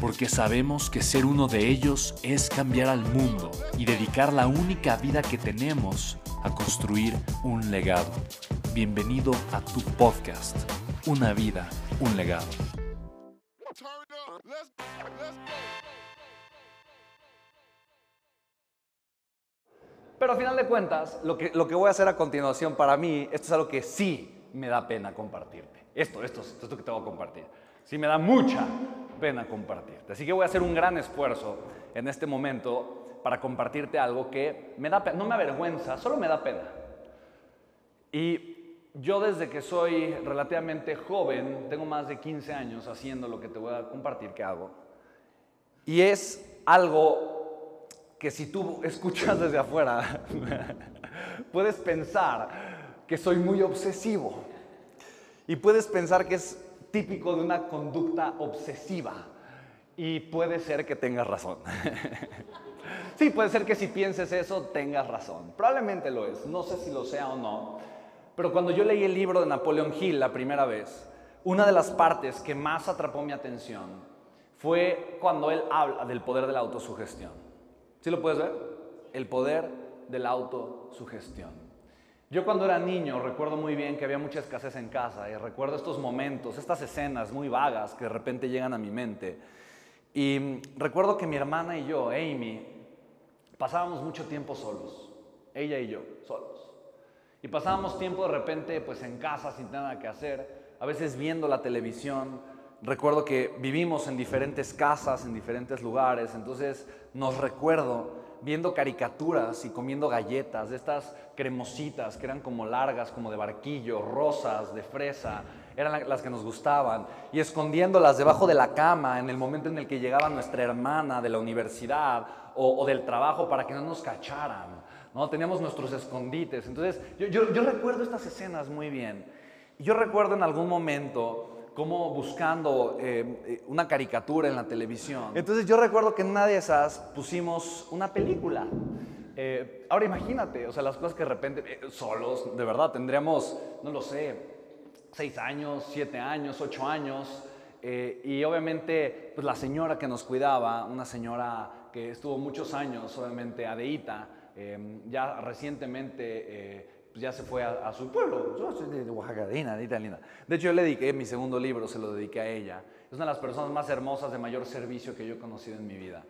porque sabemos que ser uno de ellos es cambiar al mundo y dedicar la única vida que tenemos a construir un legado. Bienvenido a tu podcast, Una vida, un legado. Pero a final de cuentas, lo que, lo que voy a hacer a continuación para mí, esto es algo que sí me da pena compartirte. Esto, esto, esto que te voy a compartir. Sí me da mucha pena compartirte. Así que voy a hacer un gran esfuerzo en este momento para compartirte algo que me da no me avergüenza, solo me da pena. Y yo desde que soy relativamente joven, tengo más de 15 años haciendo lo que te voy a compartir que hago. Y es algo que si tú escuchas desde afuera, puedes pensar que soy muy obsesivo. Y puedes pensar que es típico de una conducta obsesiva. Y puede ser que tengas razón. sí, puede ser que si pienses eso tengas razón. Probablemente lo es. No sé si lo sea o no. Pero cuando yo leí el libro de Napoleón Hill la primera vez, una de las partes que más atrapó mi atención fue cuando él habla del poder de la autosugestión. ¿Sí lo puedes ver? El poder de la autosugestión. Yo cuando era niño recuerdo muy bien que había mucha escasez en casa y recuerdo estos momentos, estas escenas muy vagas que de repente llegan a mi mente. Y recuerdo que mi hermana y yo, Amy, pasábamos mucho tiempo solos, ella y yo, solos. Y pasábamos tiempo de repente pues en casa sin nada que hacer, a veces viendo la televisión. Recuerdo que vivimos en diferentes casas, en diferentes lugares, entonces nos recuerdo viendo caricaturas y comiendo galletas, de estas cremositas que eran como largas, como de barquillo, rosas, de fresa, eran las que nos gustaban, y escondiéndolas debajo de la cama en el momento en el que llegaba nuestra hermana de la universidad o, del trabajo para que no nos cacharan. ¿no? Teníamos nuestros escondites. Entonces, yo, yo recuerdo estas escenas muy bien. Yo recuerdo en algún momento como buscando eh, eh, una caricatura en la televisión. Entonces yo recuerdo que en una de esas pusimos una película. Eh, ahora imagínate, o sea, las cosas que de repente, solos, de verdad, tendríamos, no lo sé, seis años, siete años, ocho años. y obviamente, pues la señora que nos cuidaba, una señora que estuvo muchos años, obviamente, Adeita, ya recientemente pues, ya se fue a, su pueblo. Yo soy de Oaxaca, linda, linda. De hecho, yo le dediqué mi segundo libro, se lo dediqué a ella. Es una de las personas más hermosas de mayor servicio que yo he conocido en mi vida.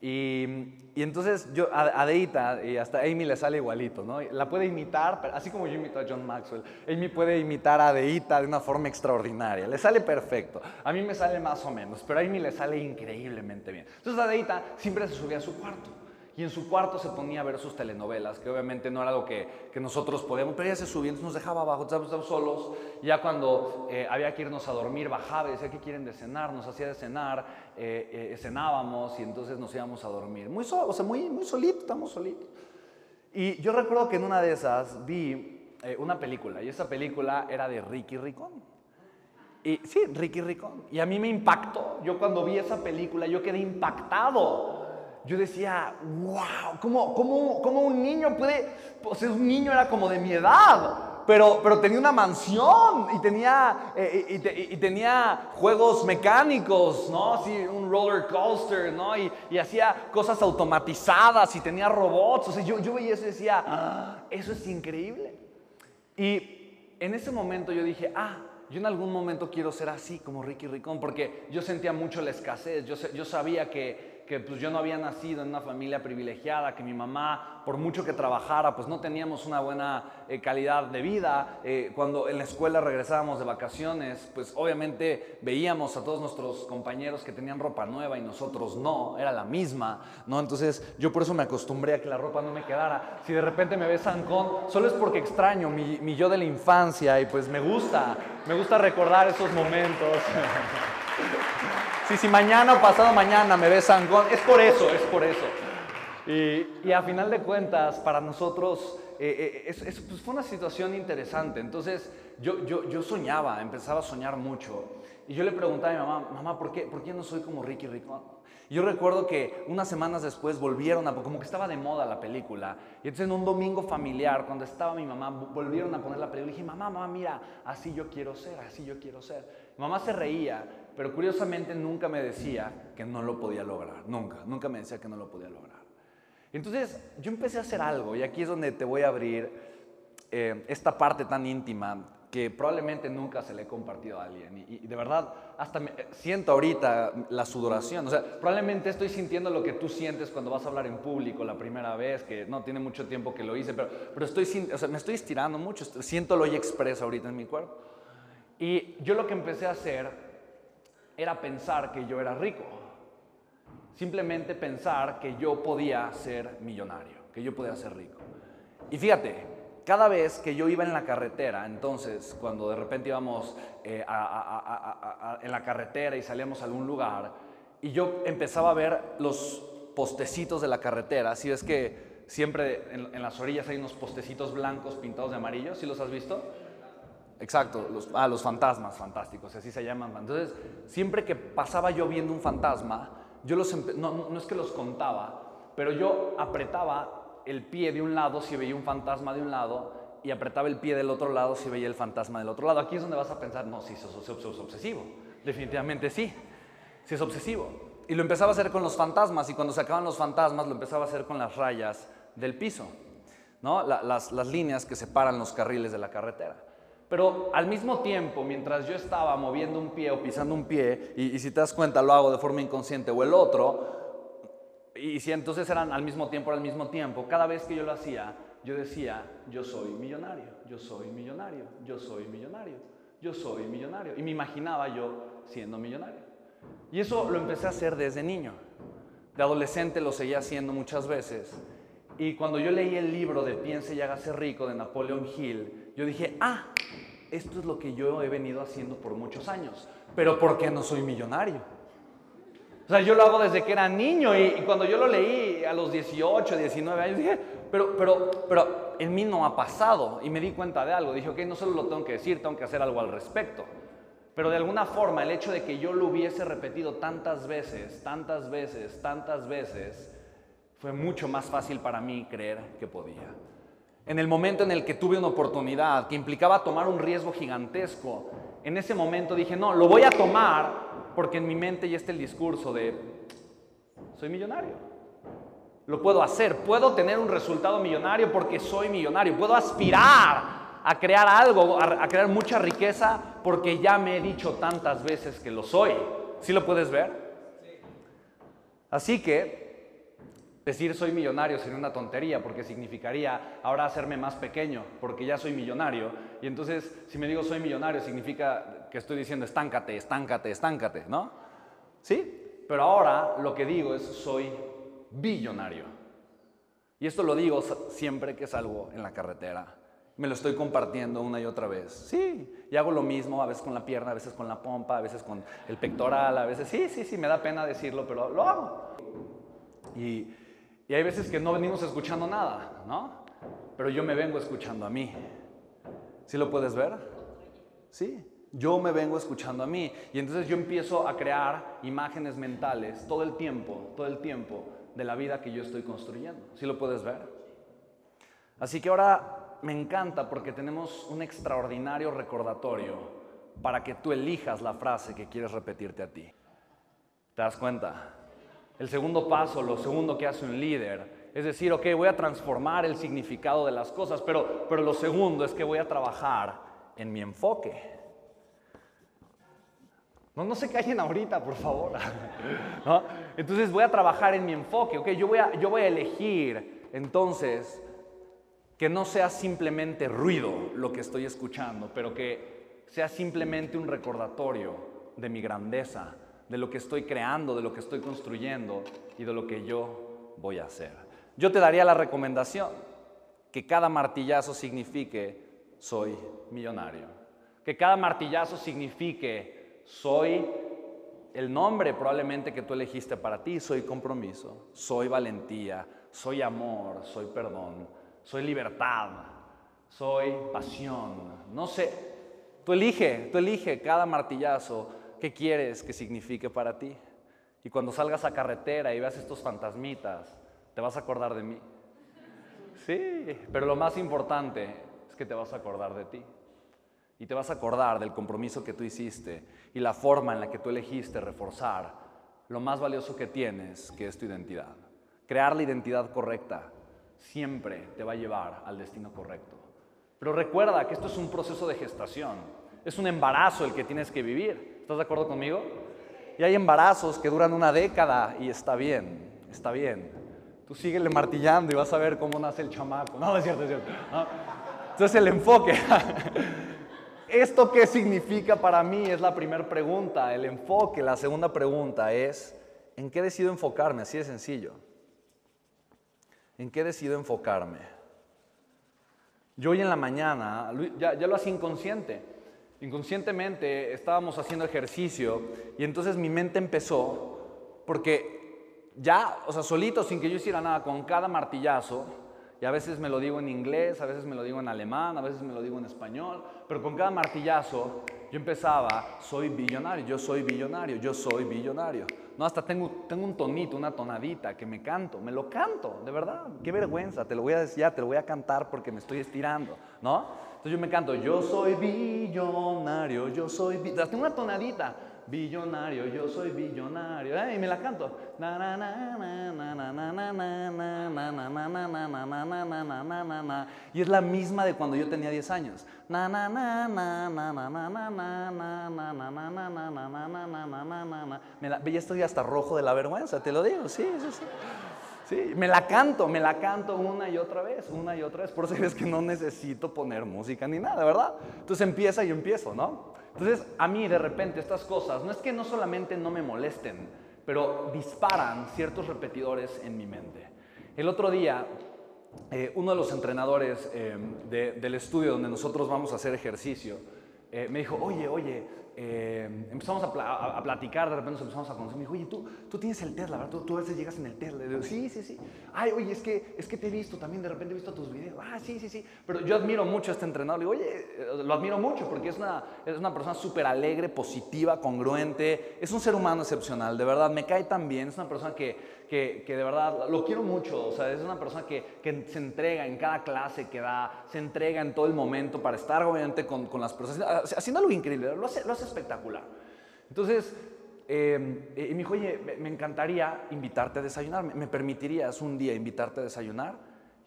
Y, y, entonces yo, a, Deita, y hasta Amy le sale igualito, ¿no? La puede imitar, así como yo imito a John Maxwell, Amy puede imitar a Deita de una forma extraordinaria, le sale perfecto. A mí me sale más o menos, pero a Amy le sale increíblemente bien. Entonces a Deita siempre se subía a su cuarto y en su cuarto se ponía a ver sus telenovelas, que obviamente no era algo que, que nosotros podíamos, pero ella se subía, entonces nos dejaba abajo, estábamos solos, ya cuando eh, había que irnos a dormir, bajaba y decía, ¿qué quieren de cenar? Nos hacía de cenar, eh, eh, cenábamos y entonces nos íbamos a dormir. Muy o sea, muy, muy solito, estamos solitos. Y yo recuerdo que en una de esas vi una película, y esa película era de Ricky Ricón. Y sí, Ricky Ricón. Y a mí me impactó. Yo cuando vi esa película, yo quedé impactado yo decía, wow, ¿cómo, cómo, cómo un niño puede, pues un niño era como de mi edad, pero, pero tenía una mansión y tenía, eh, y, tenía juegos mecánicos, ¿no? Así, un roller coaster, ¿no? Y, y, hacía cosas automatizadas y tenía robots. O sea, yo, yo veía eso y decía, ah, eso es increíble. Y en ese momento yo dije, ah, yo en algún momento quiero ser así como Ricky Ricón, porque yo sentía mucho la escasez, yo, yo sabía que que pues yo no había nacido en una familia privilegiada, que mi mamá, por mucho que trabajara, pues no teníamos una buena eh, calidad de vida. Eh, cuando en la escuela regresábamos de vacaciones, pues obviamente veíamos a todos nuestros compañeros que tenían ropa nueva y nosotros no, era la misma, ¿no? Entonces yo por eso me acostumbré a que la ropa no me quedara. Si de repente me ves Sancón, solo es porque extraño mi, mi yo de la infancia y pues me gusta, me gusta recordar esos momentos. Sí, si mañana o pasado mañana me ves Sangón, es por eso, es por eso. Y, a final de cuentas, para nosotros, eh, eh, pues, fue una situación interesante. Entonces, yo, yo, yo, soñaba, empezaba a soñar mucho. Y yo le preguntaba a mi mamá, mamá, ¿por qué, ¿por qué no soy como Ricky Rico? Yo recuerdo que unas semanas después volvieron a, como que estaba de moda la película. Y entonces en un domingo familiar, cuando estaba mi mamá, volvieron a poner la película. Y dije, mamá, mamá, mira, así yo quiero ser, así yo quiero ser. Mi mamá se reía, pero curiosamente nunca me decía que no lo podía lograr, nunca, nunca me decía que no lo podía lograr. Entonces yo empecé a hacer algo y aquí es donde te voy a abrir eh, esta parte tan íntima que probablemente nunca se le he compartido a alguien. Y, de verdad, hasta siento ahorita la sudoración. O sea, probablemente estoy sintiendo lo que tú sientes cuando vas a hablar en público la primera vez, que no tiene mucho tiempo que lo hice, pero, pero estoy, o sea, me estoy estirando mucho, siento lo y expreso ahorita en mi cuerpo. Y yo lo que empecé a hacer era pensar que yo era rico. Simplemente pensar que yo podía ser millonario, que yo podía ser rico. Y fíjate, cada vez que yo iba en la carretera, entonces cuando de repente íbamos eh, en la carretera y salíamos a algún lugar, y yo empezaba a ver los postecitos de la carretera, si es que siempre en, las orillas hay unos postecitos blancos pintados de amarillo, ¿sí los has visto? Exacto, los, ah, los fantasmas fantásticos, así se llaman. Entonces, siempre que pasaba yo viendo un fantasma, yo los no, no es que los contaba, pero yo apretaba el pie de un lado si veía un fantasma de un lado y apretaba el pie del otro lado si veía el fantasma del otro lado. Aquí es donde vas a pensar, no, sí, sos, obsesivo. Definitivamente sí, sí es obsesivo. Y lo empezaba a hacer con los fantasmas y cuando se acaban los fantasmas lo empezaba a hacer con las rayas del piso, ¿no? las, las líneas que separan los carriles de la carretera. Pero al mismo tiempo, mientras yo estaba moviendo un pie o pisando un pie, y, si te das cuenta lo hago de forma inconsciente o el otro, y si entonces eran al mismo tiempo, al mismo tiempo, cada vez que yo lo hacía, yo decía, yo soy millonario, yo soy millonario, yo soy millonario, yo soy millonario. Y me imaginaba yo siendo millonario. Y eso lo empecé a hacer desde niño. De adolescente lo seguía haciendo muchas veces. Y cuando yo leí el libro de Piense y hágase rico de Napoleon Hill, yo dije, ah, esto es lo que yo he venido haciendo por muchos años, pero ¿por qué no soy millonario? O sea, yo lo hago desde que era niño y, cuando yo lo leí a los 18, 19 años, dije, pero, pero, pero en mí no ha pasado y me di cuenta de algo. Dije, ok, no solo lo tengo que decir, tengo que hacer algo al respecto. Pero de alguna forma el hecho de que yo lo hubiese repetido tantas veces, tantas veces, tantas veces, fue mucho más fácil para mí creer que podía. En el momento en el que tuve una oportunidad que implicaba tomar un riesgo gigantesco, en ese momento dije, no, lo voy a tomar porque en mi mente ya está el discurso de, soy millonario. Lo puedo hacer, puedo tener un resultado millonario porque soy millonario, puedo aspirar a crear algo, a, crear mucha riqueza porque ya me he dicho tantas veces que lo soy. ¿Sí lo puedes ver? Así que Decir soy millonario sería una tontería porque significaría ahora hacerme más pequeño porque ya soy millonario. Y entonces si me digo soy millonario significa que estoy diciendo estáncate, estáncate, estáncate, ¿no? ¿Sí? Pero ahora lo que digo es soy billonario. Y esto lo digo siempre que salgo en la carretera. Me lo estoy compartiendo una y otra vez. Sí, y hago lo mismo, a veces con la pierna, a veces con la pompa, a veces con el pectoral, a veces sí, sí, sí, me da pena decirlo, pero lo hago. Y y hay veces que no venimos escuchando nada, ¿no? Pero yo me vengo escuchando a mí. ¿Sí lo puedes ver? Sí. Yo me vengo escuchando a mí. Y entonces yo empiezo a crear imágenes mentales todo el tiempo, todo el tiempo de la vida que yo estoy construyendo. ¿Sí lo puedes ver? Así que ahora me encanta porque tenemos un extraordinario recordatorio para que tú elijas la frase que quieres repetirte a ti. ¿Te das cuenta? El segundo paso, lo segundo que hace un líder, es decir, ok, voy a transformar el significado de las cosas, pero, pero lo segundo es que voy a trabajar en mi enfoque. No, no se callen ahorita, por favor. Entonces voy a trabajar en mi enfoque, ¿ok? Yo voy, a, yo voy a elegir entonces que no sea simplemente ruido lo que estoy escuchando, pero que sea simplemente un recordatorio de mi grandeza, de lo que estoy creando, de lo que estoy construyendo y de lo que yo voy a hacer. Yo te daría la recomendación que cada martillazo signifique soy millonario, que cada martillazo signifique soy el nombre probablemente que tú elegiste para ti, soy compromiso, soy valentía, soy amor, soy perdón, soy libertad, soy pasión, no sé. Tú elige, tú elige cada martillazo que quieres que signifique para ti. Y cuando salgas a carretera y veas estos fantasmitas, te vas a acordar de mí. Sí, pero lo más importante es que te vas a acordar de ti. Y te vas a acordar del compromiso que tú hiciste y la forma en la que tú elegiste reforzar lo más valioso que tienes, que es tu identidad. Crear la identidad correcta siempre te va a llevar al destino correcto. Pero recuerda que esto es un proceso de gestación, es un embarazo el que tienes que vivir. ¿Estás de acuerdo conmigo? Y hay embarazos que duran una década y está bien, está bien. Tú síguele martillando y vas a ver cómo nace el chamaco. No, es cierto, es cierto. Entonces el enfoque. ¿Esto qué significa para mí? Es la primera pregunta, el enfoque. La segunda pregunta es, ¿en qué decido enfocarme? Así de sencillo. ¿En qué decido enfocarme? Yo hoy en la mañana, ya, ya lo hacía inconsciente, inconscientemente estábamos haciendo ejercicio y entonces mi mente empezó, porque ya, o sea, solito, sin que yo hiciera nada, con cada martillazo, y a veces me lo digo en inglés, a veces me lo digo en alemán, a veces me lo digo en español, pero con cada martillazo yo empezaba, soy billonario, yo soy billonario, yo soy billonario. No, hasta tengo, tengo un tonito, una tonadita que me canto, me lo canto, de verdad, qué vergüenza, te lo voy a decir, ya te lo voy a cantar porque me estoy estirando, ¿no? Entonces yo me canto, yo soy billonario, yo soy, billonario, tengo una tonadita, billonario, yo soy billonario. Y me la canto. Y es la misma de cuando yo tenía 10 años. Me la, ya estoy hasta rojo de la vergüenza, te lo digo, sí, sí, sí. Sí, me la canto, me la canto una y otra vez, una y otra vez. Por eso es que no necesito poner música ni nada, ¿verdad? Entonces empieza y empiezo, ¿no? Entonces, a mí de repente estas cosas, no es que no solamente no me molesten, pero disparan ciertos repetidores en mi mente. El otro día, eh, uno de los entrenadores eh, del estudio donde nosotros vamos a hacer ejercicio, eh, me dijo, oye, oye, eh, empezamos a, platicar, de repente nos empezamos a conocer. Me dijo, oye, tú, tú tienes el Tesla, ¿verdad? Tú, a veces llegas en el Tesla. Digo, sí, sí, sí. Ay, oye, es que, es que te he visto también, de repente he visto tus videos. Ah, sí, sí, sí. Pero yo admiro mucho a este entrenador. Le digo, oye, eh, lo admiro mucho porque es una, es una persona súper alegre, positiva, congruente. Es un ser humano excepcional, de verdad. Me cae tan bien. Es una persona que, que, que de verdad lo quiero mucho. O sea, es una persona que, que, se entrega en cada clase que da, se entrega en todo el momento para estar, obviamente, con, con las personas, haciendo algo increíble. Lo hace, lo hace espectacular. Entonces, eh, y me dijo, oye, me encantaría invitarte a desayunar, ¿me permitirías un día invitarte a desayunar?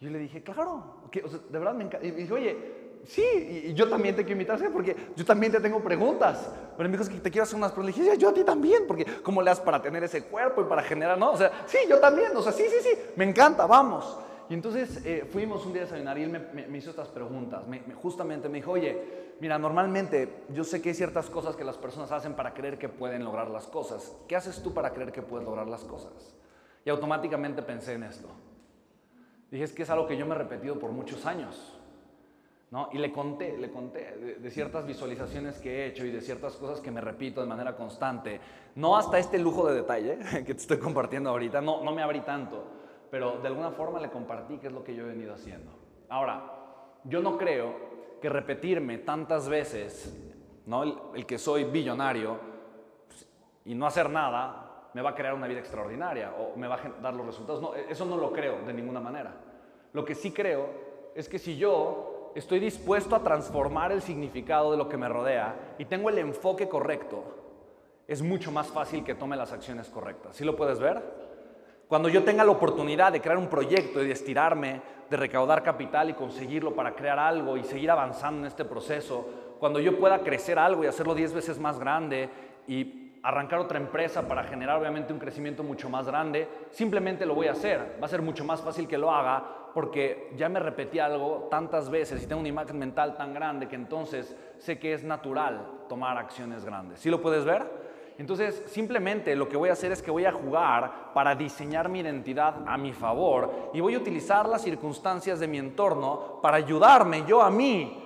Y yo le dije, claro, que, de verdad me encanta. Y me dijo, oye, sí, y yo también te quiero invitar, porque yo también te tengo preguntas. Pero me dijo, es que te quiero hacer unas preguntas. Dije, yo a ti también, porque ¿cómo le das para tener ese cuerpo y para generar, no? O sea, sí, yo también, o sea, sí, sí, sí, me encanta, vamos. Y entonces eh, fuimos un día a desayunar y él me, hizo estas preguntas. justamente me dijo, oye, mira, normalmente yo sé que hay ciertas cosas que las personas hacen para creer que pueden lograr las cosas. ¿Qué haces tú para creer que puedes lograr las cosas? Y automáticamente pensé en esto. Dije, es que es algo que yo me he repetido por muchos años. ¿No? Y le conté, le conté de, ciertas visualizaciones que he hecho y de ciertas cosas que me repito de manera constante. No hasta este lujo de detalle que te estoy compartiendo ahorita, no, no me abrí tanto, pero de alguna forma le compartí qué es lo que yo he venido haciendo. Ahora, yo no creo que repetirme tantas veces, ¿no? el, que soy billonario y no hacer nada, me va a crear una vida extraordinaria o me va a dar los resultados. No, eso no lo creo de ninguna manera. Lo que sí creo es que si yo estoy dispuesto a transformar el significado de lo que me rodea y tengo el enfoque correcto, es mucho más fácil que tome las acciones correctas. ¿Sí lo puedes ver? Cuando yo tenga la oportunidad de crear un proyecto y de estirarme, de recaudar capital y conseguirlo para crear algo y seguir avanzando en este proceso, cuando yo pueda crecer algo y hacerlo 10 veces más grande y arrancar otra empresa para generar obviamente un crecimiento mucho más grande, simplemente lo voy a hacer. Va a ser mucho más fácil que lo haga porque ya me repetí algo tantas veces y tengo una imagen mental tan grande que entonces sé que es natural tomar acciones grandes. ¿Sí lo puedes ver? Entonces, simplemente lo que voy a hacer es que voy a jugar para diseñar mi identidad a mi favor y voy a utilizar las circunstancias de mi entorno para ayudarme yo a mí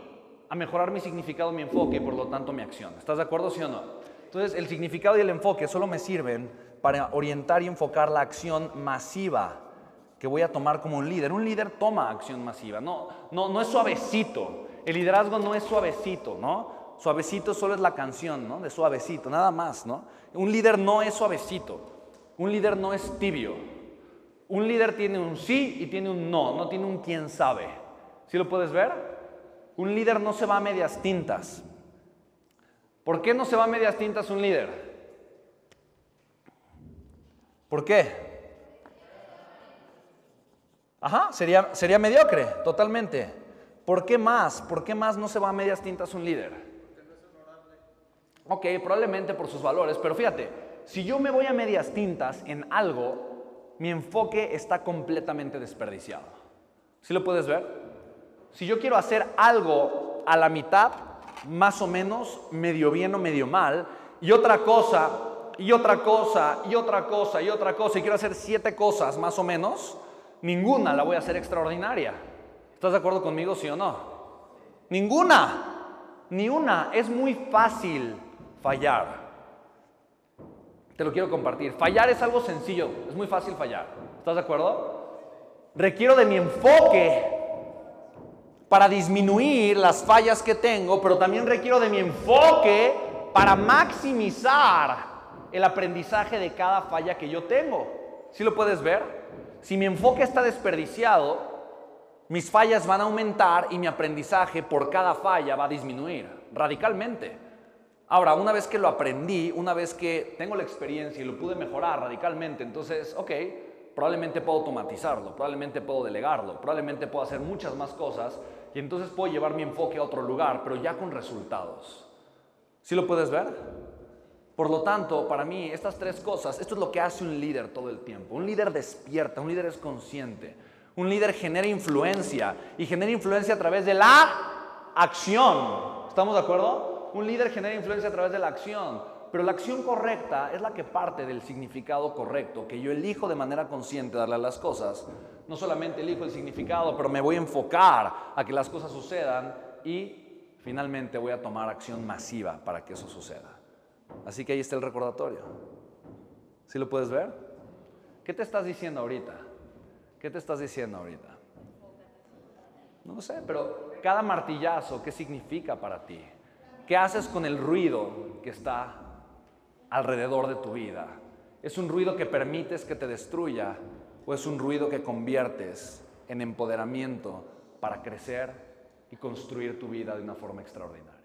a mejorar mi significado, mi enfoque y por lo tanto mi acción. ¿Estás de acuerdo, sí o no? Entonces, el significado y el enfoque solo me sirven para orientar y enfocar la acción masiva que voy a tomar como un líder. Un líder toma acción masiva, no, no, no es suavecito. El liderazgo no es suavecito, ¿no? Suavecito solo es la canción, ¿no? De suavecito, nada más, ¿no? Un líder no es suavecito. Un líder no es tibio. Un líder tiene un sí y tiene un no, no tiene un quién sabe. ¿Sí lo puedes ver? Un líder no se va a medias tintas. ¿Por qué no se va a medias tintas un líder? ¿Por qué? Ajá, sería, sería mediocre, totalmente. ¿Por qué más? ¿Por qué más no se va a medias tintas un líder? Ok, probablemente por sus valores, pero fíjate, si yo me voy a medias tintas en algo, mi enfoque está completamente desperdiciado. ¿Sí lo puedes ver? Si yo quiero hacer algo a la mitad, más o menos, medio bien o medio mal, y otra cosa, y otra cosa, y otra cosa, y otra cosa, y quiero hacer siete cosas más o menos, ninguna la voy a hacer extraordinaria. ¿Estás de acuerdo conmigo, sí o no? Ninguna, ni una. Es muy fácil fallar. Te lo quiero compartir. Fallar es algo sencillo, es muy fácil fallar. ¿Estás de acuerdo? Requiero de mi enfoque para disminuir las fallas que tengo, pero también requiero de mi enfoque para maximizar el aprendizaje de cada falla que yo tengo. ¿Sí lo puedes ver? Si mi enfoque está desperdiciado, mis fallas van a aumentar y mi aprendizaje por cada falla va a disminuir radicalmente. Ahora, una vez que lo aprendí, una vez que tengo la experiencia y lo pude mejorar radicalmente, entonces, ok, probablemente puedo automatizarlo, probablemente puedo delegarlo, probablemente puedo hacer muchas más cosas y entonces puedo llevar mi enfoque a otro lugar, pero ya con resultados. ¿Sí lo puedes ver? Por lo tanto, para mí, estas tres cosas, esto es lo que hace un líder todo el tiempo. Un líder despierta, un líder es consciente. Un líder genera influencia y genera influencia a través de la acción. ¿Estamos de acuerdo? Un líder genera influencia a través de la acción, pero la acción correcta es la que parte del significado correcto, que yo elijo de manera consciente darle a las cosas. No solamente elijo el significado, pero me voy a enfocar a que las cosas sucedan y finalmente voy a tomar acción masiva para que eso suceda. Así que ahí está el recordatorio. ¿Sí lo puedes ver? ¿Qué te estás diciendo ahorita? ¿Qué te estás diciendo ahorita? No sé, pero cada martillazo, ¿qué significa para ti? ¿Qué haces con el ruido que está alrededor de tu vida? ¿Es un ruido que permites que te destruya o es un ruido que conviertes en empoderamiento para crecer y construir tu vida de una forma extraordinaria?